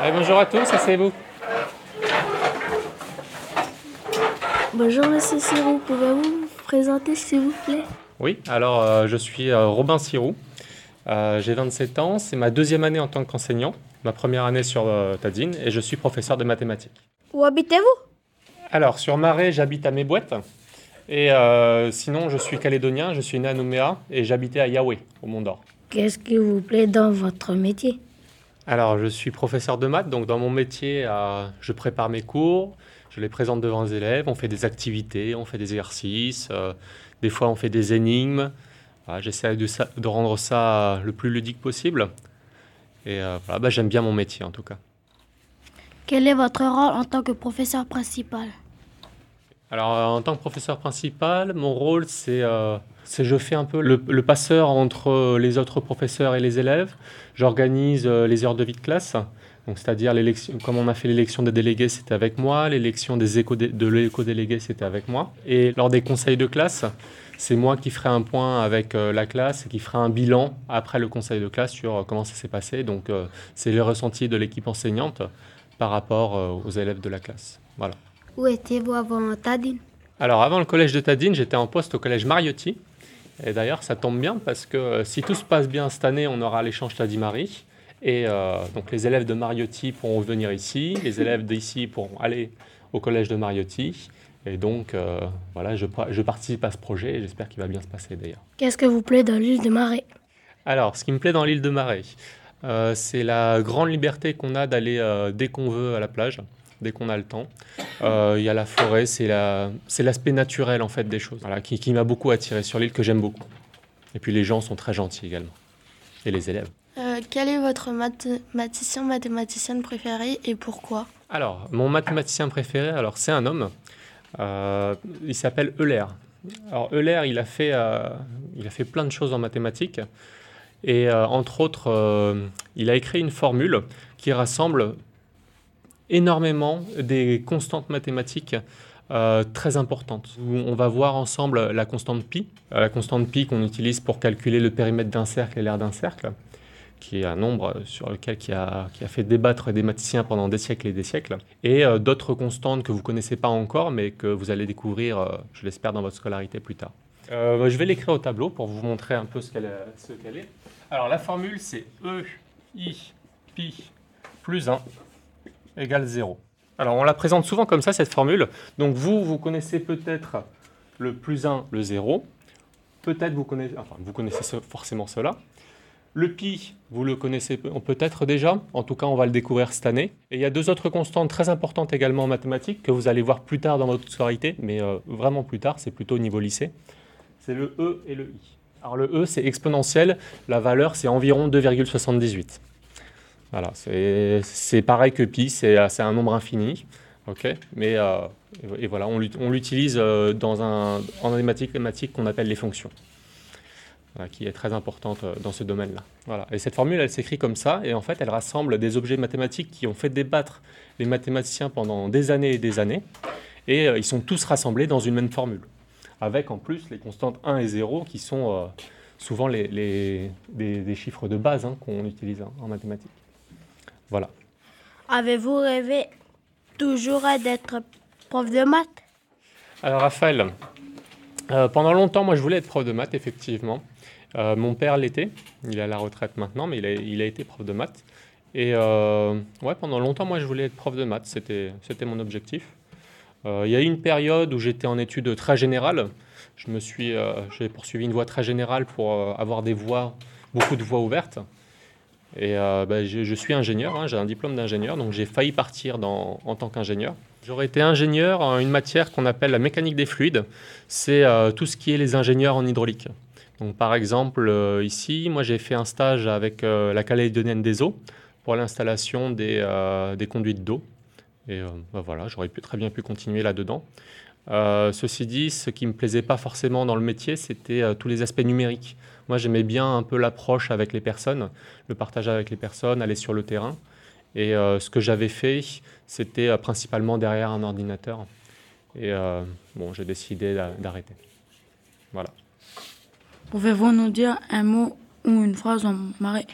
Bonjour à tous, asseyez-vous. Bonjour Monsieur Sirou, pouvez-vous vous présenter s'il vous plaît? Oui, alors euh, je suis euh, Robin Sirou, Euh, j'ai 27 ans, c'est ma deuxième année en tant qu'enseignant, ma première année sur Tadine et je suis professeur de mathématiques. Où habitez-vous? Alors sur Marais, j'habite à Mébouette et sinon je suis calédonien, je suis né à Nouméa et j'habitais à Yahweh, au Mont d'Or. Qu'est-ce qui vous plaît dans votre métier? Alors je suis professeur de maths, donc dans mon métier, euh, je prépare mes cours, je les présente devant les élèves, on fait des activités, on fait des exercices, euh, des fois on fait des énigmes. J'essaie de rendre ça le plus ludique possible. Et euh, voilà, bah, j'aime bien mon métier en tout cas. Quel est votre rôle en tant que professeur principal? Alors euh, en tant que professeur principal, mon rôle c'est euh, je fais un peu le, passeur entre les autres professeurs et les élèves. J'organise euh, les heures de vie de classe. C'est-à-dire comme on a fait l'élection des délégués, c'était avec moi. L'élection de l'éco-délégué, c'était avec moi. Et lors des conseils de classe, c'est moi qui ferai un point avec euh, la classe et qui ferai un bilan après le conseil de classe sur comment ça s'est passé. Donc, c'est le ressenti de l'équipe enseignante par rapport aux élèves de la classe. Voilà. Où étiez-vous avant Tadine? Alors, avant le collège de Tadine, j'étais en poste au collège Mariotti. Et d'ailleurs, ça tombe bien parce que euh, si tout se passe bien cette année, on aura l'échange Tadi-Marie. Et euh, donc, les élèves de Mariotti pourront venir ici, les élèves d'ici pourront aller au collège de Mariotti. Et donc, euh, voilà, je, pa- je participe à ce projet et j'espère qu'il va bien se passer d'ailleurs. Qu'est-ce que vous plaît dans l'île de Marais Alors, ce qui me plaît dans l'île de Marais, euh, c'est la grande liberté qu'on a d'aller dès qu'on veut à la plage, dès qu'on a le temps. Euh, Il y a la forêt, c'est la- c'est l'aspect naturel en fait des choses, voilà, qui, qui m'a beaucoup attiré sur l'île, que j'aime beaucoup. Et puis les gens sont très gentils également, et les élèves. Euh, quel est votre mathématicien, mathématicienne préféré et pourquoi? Alors, mon mathématicien préféré, alors c'est un homme. Euh, il s'appelle Euler. Alors Euler, il a fait, euh, il a fait plein de choses en mathématiques. Et entre autres, il a écrit une formule qui rassemble énormément des constantes mathématiques euh, très importantes. On va voir ensemble la constante pi, euh, la constante pi qu'on utilise pour calculer le périmètre d'un cercle et l'aire d'un cercle qui est un nombre sur lequel qui a, qui a fait débattre des mathématiciens pendant des siècles et des siècles, et euh, d'autres constantes que vous connaissez pas encore, mais que vous allez découvrir, je l'espère, dans votre scolarité plus tard. Je vais l'écrire au tableau pour vous montrer un peu ce qu'elle est- ce qu'elle est. Alors la formule, c'est E, I, pi plus 1 égale 0. Alors on la présente souvent comme ça, cette formule. Donc vous, vous connaissez peut-être le plus 1, le 0. Peut-être vous connaissez, enfin, vous connaissez forcément cela. Le pi, vous le connaissez pe- peut-être déjà, en tout cas on va le découvrir cette année. Et il y a deux autres constantes très importantes également en mathématiques que vous allez voir plus tard dans votre scolarité, mais euh, vraiment plus tard, c'est plutôt au niveau lycée. C'est le E et le I. Alors le E c'est exponentiel, la valeur c'est environ 2,78. Voilà, c'est pareil que pi, c'est un nombre infini, Mais euh, et voilà, on l'ut- on l'utilise euh, dans un en mathématiques qu'on appelle les fonctions qui est très importante euh, dans ce domaine-là. Voilà. Et cette formule, elle s'écrit comme ça, et en fait, elle rassemble des objets mathématiques qui ont fait débattre les mathématiciens pendant des années et des années, et ils sont tous rassemblés dans une même formule, avec en plus les constantes 1 et 0 qui sont souvent les, les- des, chiffres de base hein, qu'on utilise en mathématiques. Voilà. Avez-vous rêvé toujours d'être prof de maths? Alors Raphaël, euh, pendant longtemps, moi je voulais être prof de maths, effectivement. Euh, mon père l'était, il est à la retraite maintenant, mais il a, il a été prof de maths. Et euh, ouais, pendant longtemps, moi je voulais être prof de maths, c'était mon objectif. Il y a eu une période où j'étais en études très générales. Je me suis, j'ai poursuivi une voie très générale pour avoir des voies, beaucoup de voies ouvertes. Et euh, bah, je, suis ingénieur, hein, j'ai un diplôme d'ingénieur, donc j'ai failli partir en tant qu'ingénieur. J'aurais été ingénieur en une matière qu'on appelle la mécanique des fluides. C'est euh, tout ce qui est les ingénieurs en hydraulique. Donc, par exemple, euh, ici, moi j'ai fait un stage avec la Calédonienne des eaux pour l'installation des, conduites d'eau. Et bah, voilà, j'aurais très bien pu continuer là-dedans. Ceci dit, ce qui me plaisait pas forcément dans le métier, c'était tous les aspects numériques. Moi, j'aimais bien un peu l'approche avec les personnes, le partage avec les personnes, aller sur le terrain. Et euh, ce que j'avais fait, c'était euh, principalement derrière un ordinateur. Et euh, bon, j'ai décidé d'a- d'arrêter. Voilà. Pouvez-vous nous dire un mot ou une phrase en marais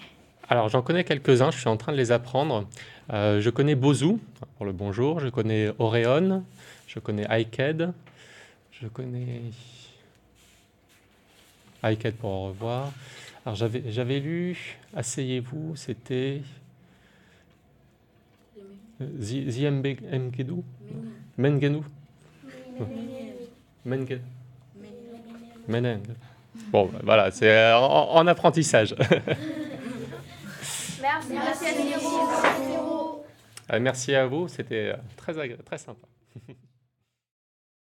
Alors j'en connais quelques-uns, je suis en train de les apprendre. Euh, je connais Bozu pour le bonjour, je connais Oreon, je connais Aiked, je connais Pour au revoir. Alors j'avais, j'avais lu, asseyez-vous, c'était Ziembe Mgedou Mengenu Mengen Meneng. Bon, bah, voilà, c'est en, en apprentissage. Merci, merci, Euh, Merci à vous, c'était euh, très, très sympa.